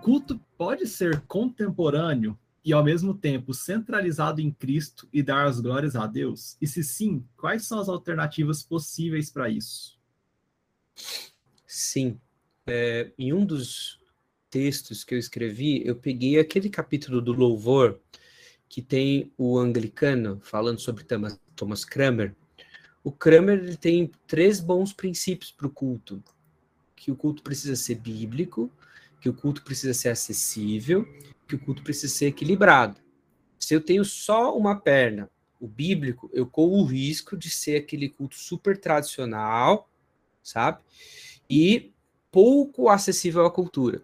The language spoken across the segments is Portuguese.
culto pode ser contemporâneo e ao mesmo tempo centralizado em Cristo e dar as glórias a Deus? E se sim, quais são as alternativas possíveis para isso? Sim. É, em um dos textos que eu escrevi, eu peguei aquele capítulo do louvor que tem o anglicano falando sobre Thomas, Kramer. O Kramer ele tem três bons princípios para o culto: que o culto precisa ser bíblico, que o culto precisa ser acessível, que o culto precisa ser equilibrado. Se eu tenho só uma perna, o bíblico, eu corro o risco de ser aquele culto super tradicional, sabe? E pouco acessível à cultura.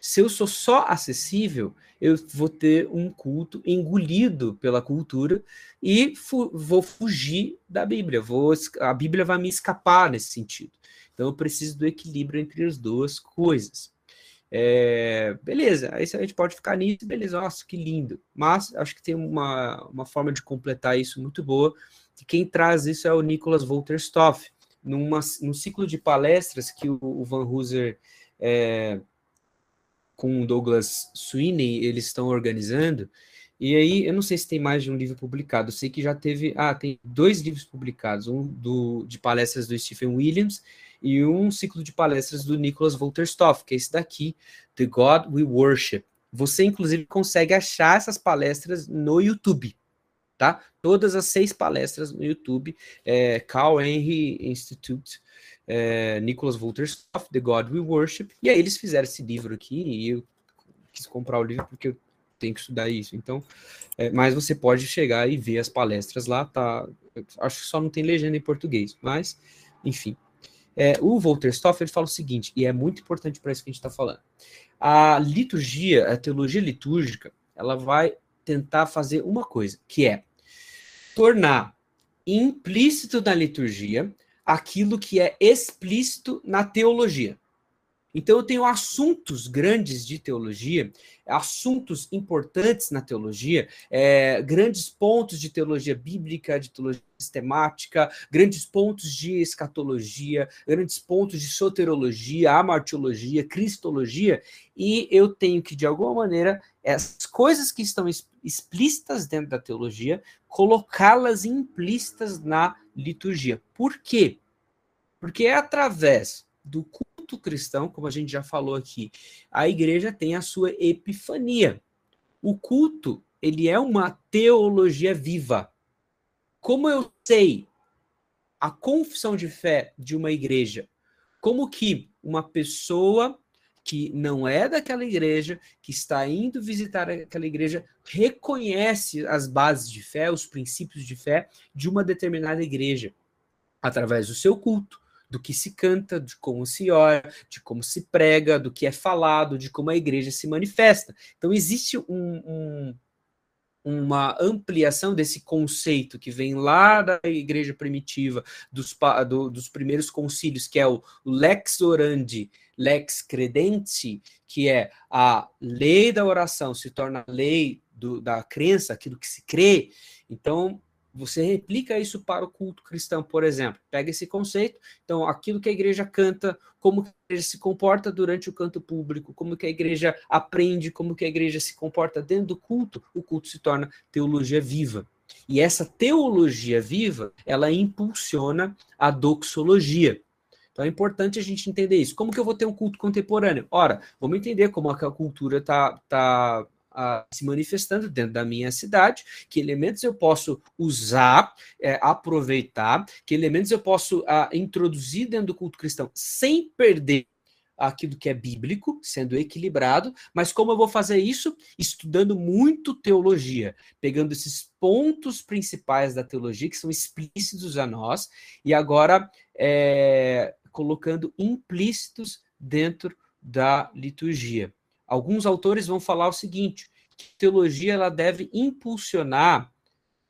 Se eu sou só acessível, eu vou ter um culto engolido pela cultura e fu vou fugir da Bíblia. Vou, a Bíblia vai me escapar nesse sentido. Então eu preciso do equilíbrio entre as duas coisas. É, beleza, aí a gente pode ficar nisso, beleza, nossa, que lindo. Mas acho que tem uma, uma forma de completar isso muito boa. E quem traz isso é o Nicholas Wolterstoff, numa, num ciclo de palestras que o, o Van Hooser é, com o Douglas Sweeney eles estão organizando. E aí, eu não sei se tem mais de um livro publicado, eu sei que já teve. Ah, tem dois livros publicados, um do, de palestras do Stephen Williams e um ciclo de palestras do Nicholas Wolterstoff, que é esse daqui, The God We Worship. Você, inclusive, consegue achar essas palestras no YouTube tá? Todas as seis palestras no YouTube, é, Carl Henry Institute, é, Nicholas Wolterstorff, The God We Worship, e aí eles fizeram esse livro aqui, e eu quis comprar o livro porque eu tenho que estudar isso, então, é, mas você pode chegar e ver as palestras lá, tá? Acho que só não tem legenda em português, mas, enfim. É, o Wolterstorff, ele fala o seguinte, e é muito importante para isso que a gente está falando. A liturgia, a teologia litúrgica, ela vai tentar fazer uma coisa, que é tornar implícito na liturgia aquilo que é explícito na teologia. Então, eu tenho assuntos grandes de teologia, assuntos importantes na teologia, é, grandes pontos de teologia bíblica, de teologia sistemática, grandes pontos de escatologia, grandes pontos de soterologia, amartiologia, cristologia, e eu tenho que, de alguma maneira, as coisas que estão explícitas dentro da teologia, colocá-las implícitas na liturgia. Por quê? Porque é através do culto cristão, como a gente já falou aqui, a igreja tem a sua epifania. O culto, ele é uma teologia viva. Como eu sei a confissão de fé de uma igreja? Como que uma pessoa que não é daquela igreja, que está indo visitar aquela igreja, reconhece as bases de fé, os princípios de fé de uma determinada igreja, através do seu culto, do que se canta, de como se ora, de como se prega, do que é falado, de como a igreja se manifesta. Então, existe um, um uma ampliação desse conceito que vem lá da igreja primitiva, dos, do, dos primeiros concílios, que é o lex orandi, lex credenti, que é a lei da oração se torna lei do, da crença, aquilo que se crê. Então, você replica isso para o culto cristão, por exemplo. Pega esse conceito, então aquilo que a igreja canta, como que a igreja se comporta durante o canto público, como que a igreja aprende, como que a igreja se comporta dentro do culto, o culto se torna teologia viva. E essa teologia viva, ela impulsiona a doxologia. Então é importante a gente entender isso. Como que eu vou ter um culto contemporâneo? Ora, vamos entender como a cultura está tá se manifestando dentro da minha cidade, que elementos eu posso usar, é, aproveitar, que elementos eu posso introduzir dentro do culto cristão sem perder aquilo que é bíblico, sendo equilibrado, mas como eu vou fazer isso? Estudando muito teologia, pegando esses pontos principais da teologia que são explícitos a nós, e agora é, colocando implícitos dentro da liturgia. Alguns autores vão falar o seguinte, que teologia ela deve impulsionar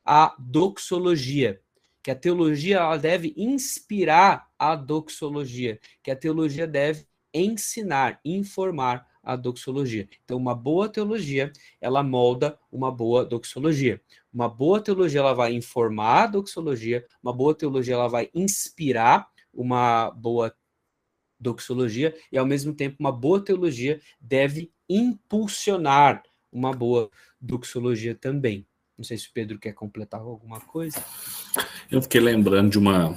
a doxologia, que a teologia ela deve inspirar a doxologia, que a teologia deve ensinar, informar a doxologia. Então, uma boa teologia, ela molda uma boa doxologia. Uma boa teologia, ela vai informar a doxologia, uma boa teologia, ela vai inspirar uma boa doxologia e, ao mesmo tempo, uma boa teologia deve impulsionar uma boa doxologia também. Não sei se o Pedro quer completar alguma coisa. Eu fiquei lembrando de uma,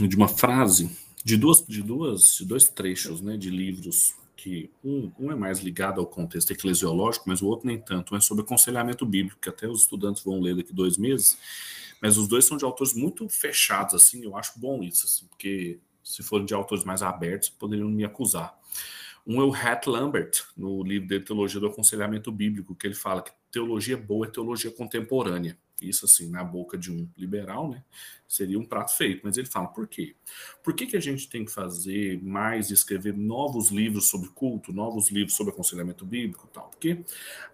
de uma frase de duas, de duas, de dois trechos, né, de livros que um, um, é mais ligado ao contexto eclesiológico, mas o outro nem tanto. Um é sobre aconselhamento bíblico, que até os estudantes vão ler daqui dois meses. Mas os dois são de autores muito fechados, assim. Eu acho bom isso, assim, porque se forem de autores mais abertos, poderiam me acusar. Um é o Hat Lambert, no livro de Teologia do Aconselhamento Bíblico, que ele fala que teologia boa é teologia contemporânea. Isso, assim, na boca de um liberal, né? Seria um prato feito. Mas ele fala, por quê? Por que, que a gente tem que fazer mais, escrever novos livros sobre culto, novos livros sobre aconselhamento bíblico e tal? Porque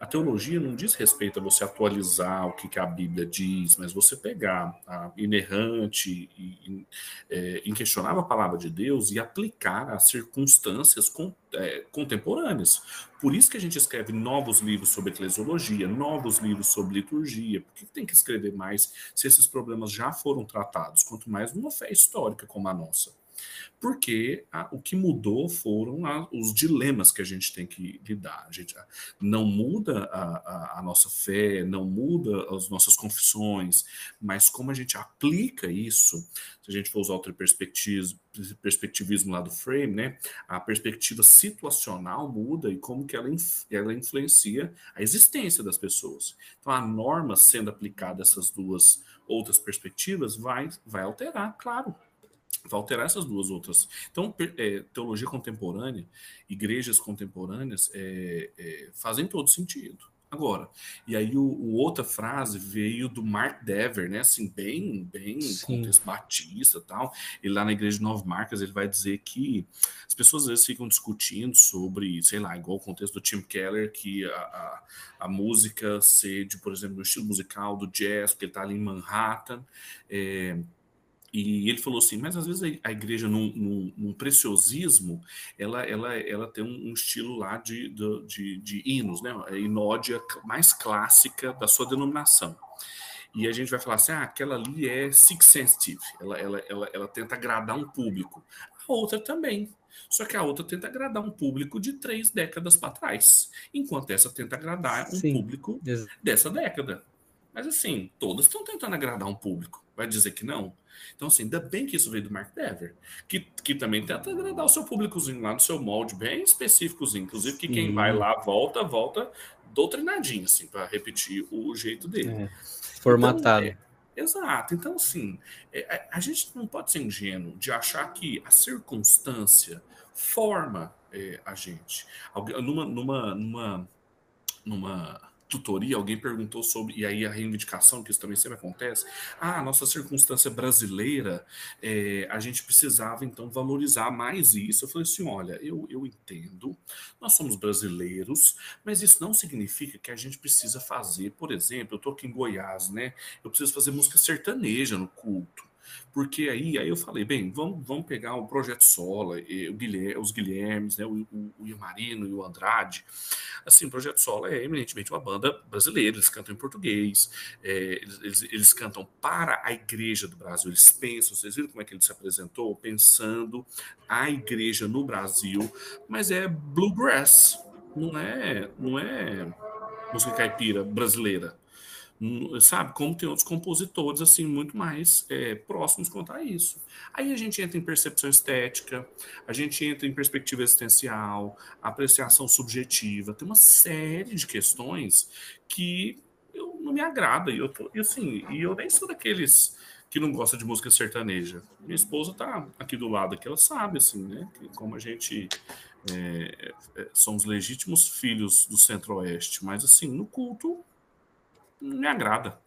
a teologia não diz respeito a você atualizar o que, que a Bíblia diz, mas você pegar a inerrante e é, inquestionável palavra de Deus e aplicar às circunstâncias com, é, contemporâneas. Por isso que a gente escreve novos livros sobre eclesiologia, novos livros sobre liturgia. Por que tem que escrever mais se esses problemas já foram tratados? Quanto mais numa fé histórica como a nossa porque a, o que mudou foram a, os dilemas que a gente tem que lidar. A gente não muda a, a, nossa fé, não muda as nossas confissões, mas como a gente aplica isso, se a gente for usar o perspectivismo, perspectivismo lá do frame, né, a perspectiva situacional muda e como que ela, ela influencia a existência das pessoas. Então, a norma sendo aplicada a essas duas outras perspectivas vai, vai alterar, claro, vai alterar essas duas outras. Então, é, teologia contemporânea, igrejas contemporâneas é, é, fazem todo sentido. Agora, e aí o, o, outra frase veio do Mark Dever, né? Assim, bem, bem Sim. contexto batista tal. Ele lá na igreja de Nove Marcas, ele vai dizer que as pessoas às vezes ficam discutindo sobre, sei lá, igual o contexto do Tim Keller, que a, a, a música ser de, por exemplo, no estilo musical do jazz, porque ele está ali em Manhattan, é, e ele falou assim, mas às vezes a igreja, num, num, num preciosismo, ela, ela, ela tem um, estilo lá de, de, de hinos, né? A inódia mais clássica da sua denominação. E a gente vai falar assim, ah, aquela ali é six sensitive, ela, ela, ela, ela tenta agradar um público. A outra também. Só que a outra tenta agradar um público de três décadas para trás, enquanto essa tenta agradar um Sim. público dessa década. Mas assim, todas estão tentando agradar um público. Vai dizer que não? Então, assim, ainda bem que isso veio do Mark Dever, que, que também tenta agradar o seu públicozinho lá no seu molde bem específicozinho. Inclusive, que quem vai lá volta, volta doutrinadinho, assim, para repetir o jeito dele. É, formatado. Então, é, exato. Então, assim, é, a, a, gente não pode ser ingênuo de achar que a circunstância forma é, a gente. Numa, numa, numa, numa tutoria, alguém perguntou sobre, e aí a reivindicação, que isso também sempre acontece, ah, nossa circunstância brasileira, é, a gente precisava então valorizar mais isso. Eu falei assim: olha, eu, eu entendo, nós somos brasileiros, mas isso não significa que a gente precisa fazer, por exemplo, eu estou aqui em Goiás, né? Eu preciso fazer música sertaneja no culto. Porque aí, aí eu falei, bem, vamos, vamos pegar o Projeto Sola, o Guilherme, os Guilhermes, né, o, o, o e o Andrade. Assim, o Projeto Sola é eminentemente uma banda brasileira, eles cantam em português, é, eles, eles, eles, cantam para a igreja do Brasil, eles pensam, vocês viram como é que ele se apresentou? Pensando a igreja no Brasil, mas é bluegrass, não é, não é música caipira brasileira sabe? Como tem outros compositores, assim, muito mais é, próximos quanto a isso. Aí a gente entra em percepção estética, a gente entra em perspectiva existencial, apreciação subjetiva, tem uma série de questões que eu, não me agrada, e eu tô, e assim, e eu nem sou daqueles que não gosta de música sertaneja. Minha esposa tá aqui do lado, que ela sabe, assim, né? Que como a gente é, é, somos legítimos filhos do Centro-Oeste, mas assim, no culto me agrada.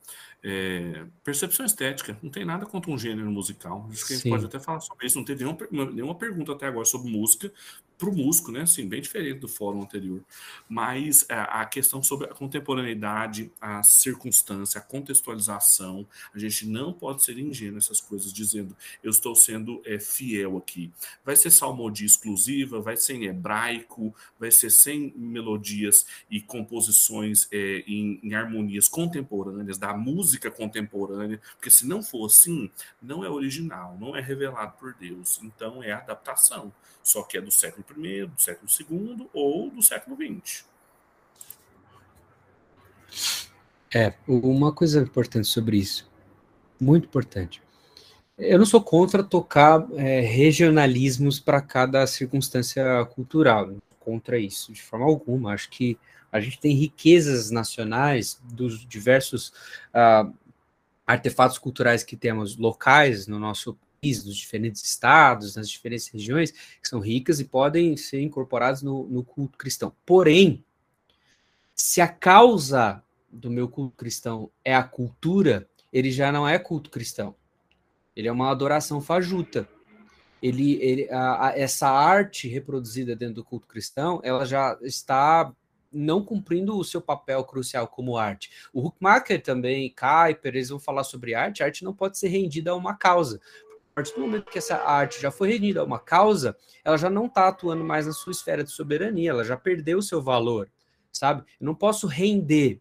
É, percepção estética, não tem nada contra um gênero musical. Acho que a gente pode até falar sobre isso. Não teve nenhuma pergunta até agora sobre música, para o músico, né? Assim, bem diferente do fórum anterior. Mas a, é, a questão sobre a contemporaneidade, a circunstância, a contextualização, a gente não pode ser ingênuo nessas coisas, dizendo eu estou sendo é, fiel aqui. Vai ser salmodia exclusiva, vai ser em hebraico, vai ser sem melodias e composições é, em, em harmonias contemporâneas, da música contemporânea, porque se não for assim, não é original, não é revelado por Deus. Então é adaptação, só que é do século século I, do século II ou do século XX. É, uma coisa importante sobre isso, muito importante. Eu não sou contra tocar é, regionalismos para cada circunstância cultural, né? contra isso de forma alguma. Acho que a gente tem riquezas nacionais dos diversos uh, artefatos culturais que temos locais no nosso país, nos diferentes estados, nas diferentes regiões, que são ricas e podem ser incorporados no, no culto cristão. Porém, se a causa do meu culto cristão é a cultura, ele já não é culto cristão. Ele é uma adoração fajuta. Ele, ele a, a, essa arte reproduzida dentro do culto cristão, ela já está não cumprindo o seu papel crucial como arte. O Huckmacher também, Kuiper, eles vão falar sobre arte. A arte não pode ser rendida a uma causa. Partir do momento que essa arte já foi rendida a uma causa, ela já não está atuando mais na sua esfera de soberania, ela já perdeu o seu valor, sabe? Eu não posso render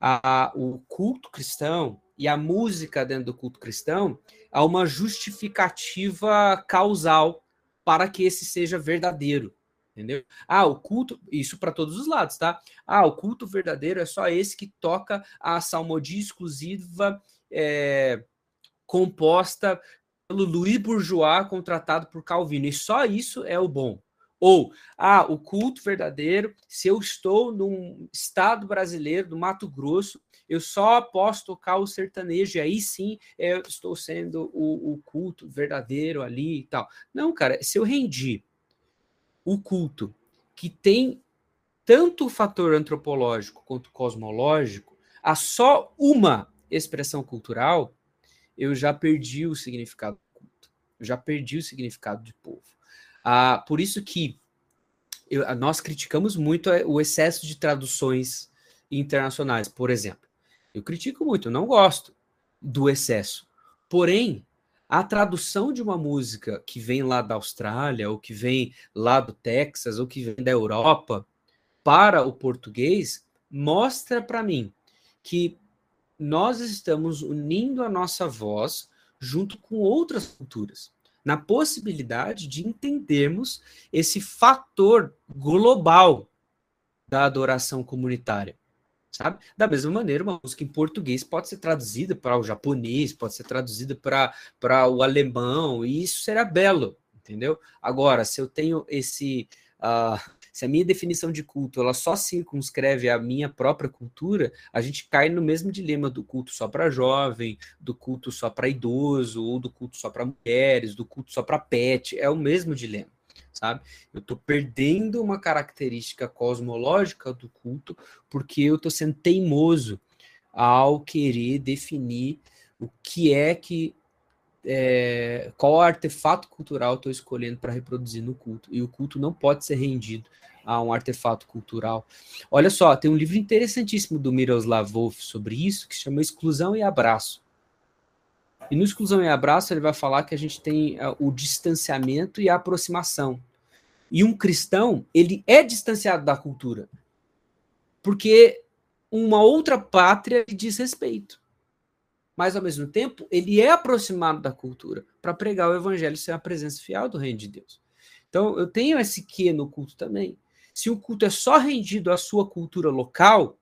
a, a, o culto cristão e a música dentro do culto cristão a uma justificativa causal para que esse seja verdadeiro. Entendeu? Ah, o culto, isso para todos os lados, tá? Ah, o culto verdadeiro é só esse que toca a salmodia exclusiva é, composta pelo Louis Bourgeois contratado por Calvino. E só isso é o bom. Ou, ah, o culto verdadeiro, se eu estou num estado brasileiro, do Mato Grosso, eu só posso tocar o sertanejo, e aí sim eu estou sendo o, o culto verdadeiro ali e tal. Não, cara, se eu rendi o culto que tem tanto o fator antropológico quanto cosmológico a só uma expressão cultural, eu já perdi o significado do culto. Eu já perdi o significado de povo. Ah, por isso que eu, nós criticamos muito é, o excesso de traduções internacionais, por exemplo. Eu critico muito, não gosto do excesso. Porém, a tradução de uma música que vem lá da Austrália, ou que vem lá do Texas, ou que vem da Europa, para o português, mostra para mim que nós estamos unindo a nossa voz junto com outras culturas na possibilidade de entendermos esse fator global da adoração comunitária. Sabe? Da mesma maneira, uma música em português pode ser traduzida para o japonês, pode ser traduzida para o alemão, e isso será belo, entendeu? Agora, se eu tenho esse. Uh, se a minha definição de culto ela só circunscreve a minha própria cultura, a gente cai no mesmo dilema do culto só para jovem, do culto só para idoso, ou do culto só para mulheres, do culto só para pet. É o mesmo dilema sabe? Eu estou perdendo uma característica cosmológica do culto porque eu estou sendo teimoso ao querer definir o que é que é, qual artefato cultural estou escolhendo para reproduzir no culto. E o culto não pode ser rendido a um artefato cultural. Olha só, tem um livro interessantíssimo do Miroslav Wolf sobre isso, que se chama Exclusão e Abraço. E no Exclusão e Abraço ele vai falar que a gente tem uh, o distanciamento e a aproximação. E um cristão, ele é distanciado da cultura. Porque uma outra pátria lhe diz respeito mas ao mesmo tempo ele é aproximado da cultura para pregar o evangelho ser a presença fiel do reino de Deus. Então eu tenho esse que no culto também. Se o culto é só rendido à sua cultura local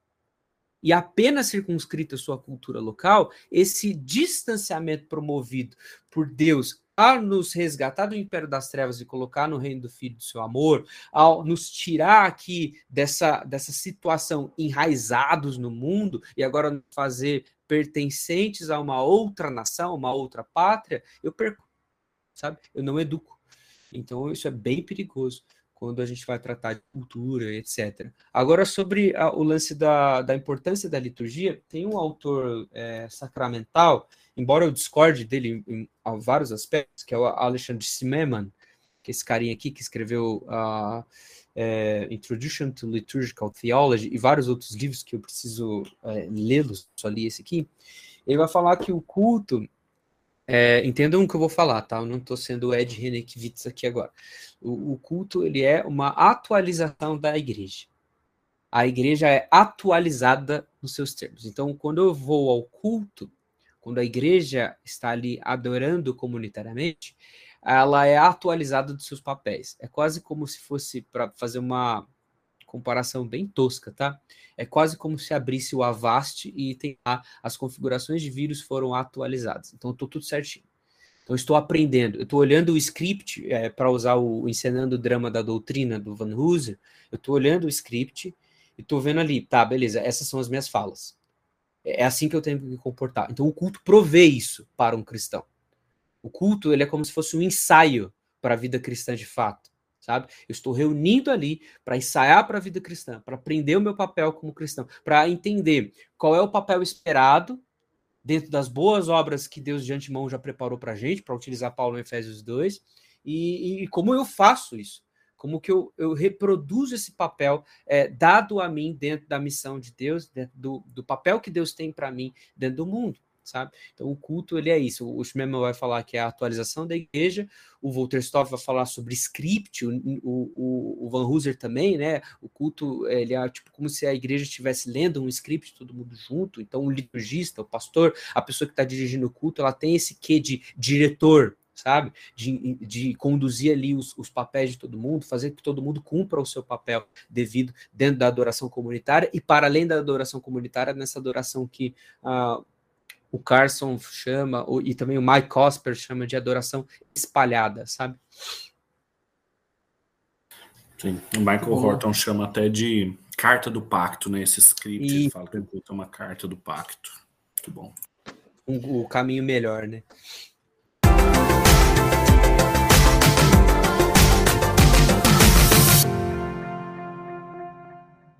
e apenas circunscrito à sua cultura local, esse distanciamento promovido por Deus a nos resgatar do império das trevas e colocar no reino do Filho do seu amor, ao nos tirar aqui dessa, dessa situação enraizados no mundo e agora fazer pertencentes a uma outra nação, uma outra pátria, eu perco, sabe? Eu não educo. Então isso é bem perigoso quando a gente vai tratar de cultura, etc. Agora, sobre a, o lance da, da importância da liturgia, tem um autor é, sacramental, embora eu discorde dele em, em, em, vários aspectos, que é o Alexandre Simeman, que é esse carinha aqui que escreveu. Uh, é, Introduction to Liturgical Theology e vários outros livros que eu preciso é, lê-los, só li esse aqui, ele vai falar que o culto, é, entendam o que eu vou falar, tá? Eu não estou sendo Ed Renekiewicz aqui agora. O, o culto, ele é uma atualização da igreja. A igreja é atualizada nos seus termos. Então, quando eu vou ao culto, quando a igreja está ali adorando comunitariamente, ela é atualizada dos seus papéis. É quase como se fosse para fazer uma comparação bem tosca, tá? É quase como se abrisse o Avast e tem lá as configurações de vírus foram atualizadas. Então, estou tudo certinho. Então, estou aprendendo. Eu estou olhando o script é, para usar o Ensinando o Drama da Doutrina do Van Hooser. Eu estou olhando o script e estou vendo ali, tá, beleza, essas são as minhas falas. É assim que eu tenho que me comportar. Então, o culto provê isso para um cristão. O culto ele é como se fosse um ensaio para a vida cristã de fato sabe? Eu estou reunindo ali para ensaiar para a vida cristã, para aprender o meu papel como cristão, para entender qual é o papel esperado dentro das boas obras que Deus de antemão já preparou para a gente, para utilizar Paulo em Efésios 2, e, e, como eu faço isso, como que eu, eu reproduzo esse papel é, dado a mim dentro da missão de Deus, dentro do, do papel que Deus tem para mim dentro do mundo sabe? Então o culto ele é isso. O Schmemann vai falar que é a atualização da igreja, o Wolterstoff vai falar sobre script, o, o, o Van Hooser também, né? O culto ele é tipo como se a igreja estivesse lendo um script todo mundo junto. Então o liturgista, o pastor, a pessoa que está dirigindo o culto, ela tem esse quê de diretor, sabe? De, de conduzir ali os, os, papéis de todo mundo, fazer que todo mundo cumpra o seu papel devido dentro da adoração comunitária e para além da adoração comunitária, nessa adoração que uh, o Carson chama, e também o Mike Cosper chama de adoração espalhada, sabe? Sim, o Michael Horton chama até de carta do pacto, né? Esse script, e... ele fala que é uma carta do pacto. Muito bom. Um, o caminho melhor, né?